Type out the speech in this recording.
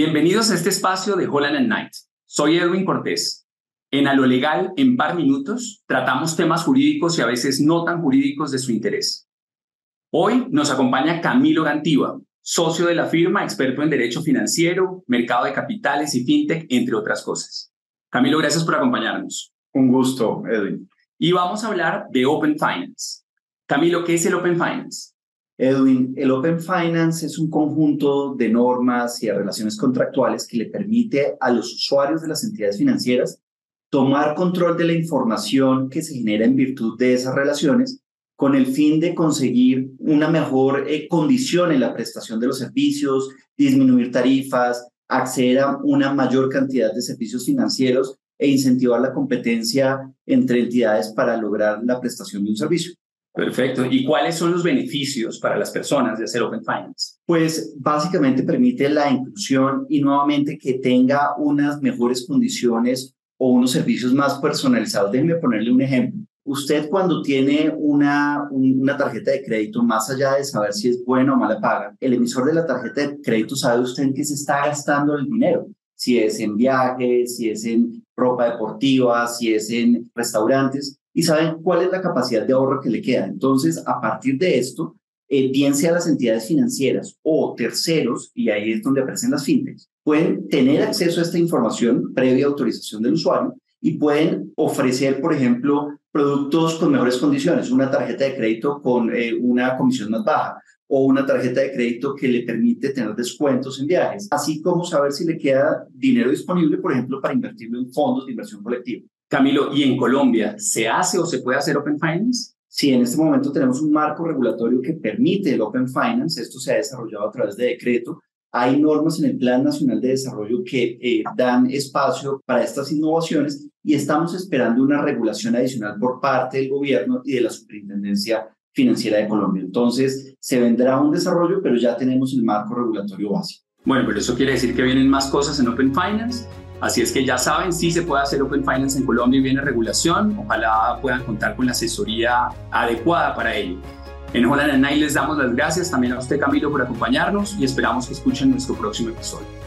Bienvenidos a este espacio de Holland Night. Soy Edwin Cortés. En A lo Legal, en par minutos, tratamos temas jurídicos y a veces no tan jurídicos de su interés. Hoy nos acompaña Camilo Gantiva, socio de la firma, experto en derecho financiero, mercado de capitales y fintech, entre otras cosas. Camilo, gracias por acompañarnos. Un gusto, Edwin. Y vamos a hablar de Open Finance. Camilo, ¿qué es el Open Finance? Edwin, el Open Finance es un conjunto de normas y de relaciones contractuales que le permite a los usuarios de las entidades financieras tomar control de la información que se genera en virtud de esas relaciones con el fin de conseguir una mejor eh, condición en la prestación de los servicios, disminuir tarifas, acceder a una mayor cantidad de servicios financieros e incentivar la competencia entre entidades para lograr la prestación de un servicio. Perfecto. ¿Y cuáles son los beneficios para las personas de hacer Open Finance? Pues básicamente permite la inclusión y nuevamente que tenga unas mejores condiciones o unos servicios más personalizados. Déjenme ponerle un ejemplo. Usted cuando tiene una, una tarjeta de crédito, más allá de saber si es buena o mala paga, el emisor de la tarjeta de crédito sabe usted en qué se está gastando el dinero. Si es en viajes, si es en ropa deportiva, si es en restaurantes y saben cuál es la capacidad de ahorro que le queda. Entonces, a partir de esto, eh, bien sea las entidades financieras o terceros, y ahí es donde aparecen las fintechs, pueden tener acceso a esta información previa autorización del usuario y pueden ofrecer, por ejemplo, productos con mejores condiciones, una tarjeta de crédito con eh, una comisión más baja o una tarjeta de crédito que le permite tener descuentos en viajes, así como saber si le queda dinero disponible, por ejemplo, para invertirlo en fondos de inversión colectiva. Camilo, ¿y en Colombia se hace o se puede hacer Open Finance? Sí, en este momento tenemos un marco regulatorio que permite el Open Finance. Esto se ha desarrollado a través de decreto. Hay normas en el Plan Nacional de Desarrollo que eh, dan espacio para estas innovaciones y estamos esperando una regulación adicional por parte del gobierno y de la Superintendencia Financiera de Colombia. Entonces, se vendrá un desarrollo, pero ya tenemos el marco regulatorio básico. Bueno, pero eso quiere decir que vienen más cosas en Open Finance Así es que ya saben, sí se puede hacer Open Finance en Colombia y viene regulación. Ojalá puedan contar con la asesoría adecuada para ello. En Holland Night les damos las gracias también a usted, Camilo, por acompañarnos y esperamos que escuchen nuestro próximo episodio.